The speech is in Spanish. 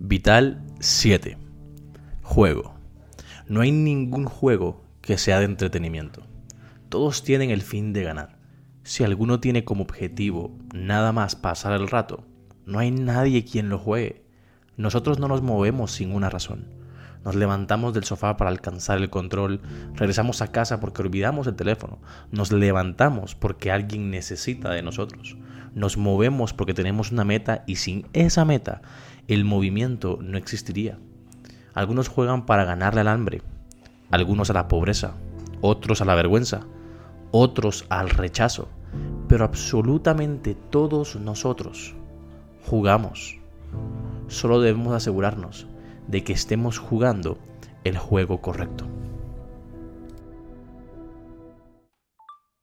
Vital 7. Juego. No hay ningún juego que sea de entretenimiento. Todos tienen el fin de ganar. Si alguno tiene como objetivo nada más pasar el rato, no hay nadie quien lo juegue. Nosotros no nos movemos sin una razón. Nos levantamos del sofá para alcanzar el control, regresamos a casa porque olvidamos el teléfono, nos levantamos porque alguien necesita de nosotros, nos movemos porque tenemos una meta y sin esa meta el movimiento no existiría. Algunos juegan para ganarle al hambre, algunos a la pobreza, otros a la vergüenza, otros al rechazo, pero absolutamente todos nosotros jugamos. Solo debemos asegurarnos de que estemos jugando el juego correcto.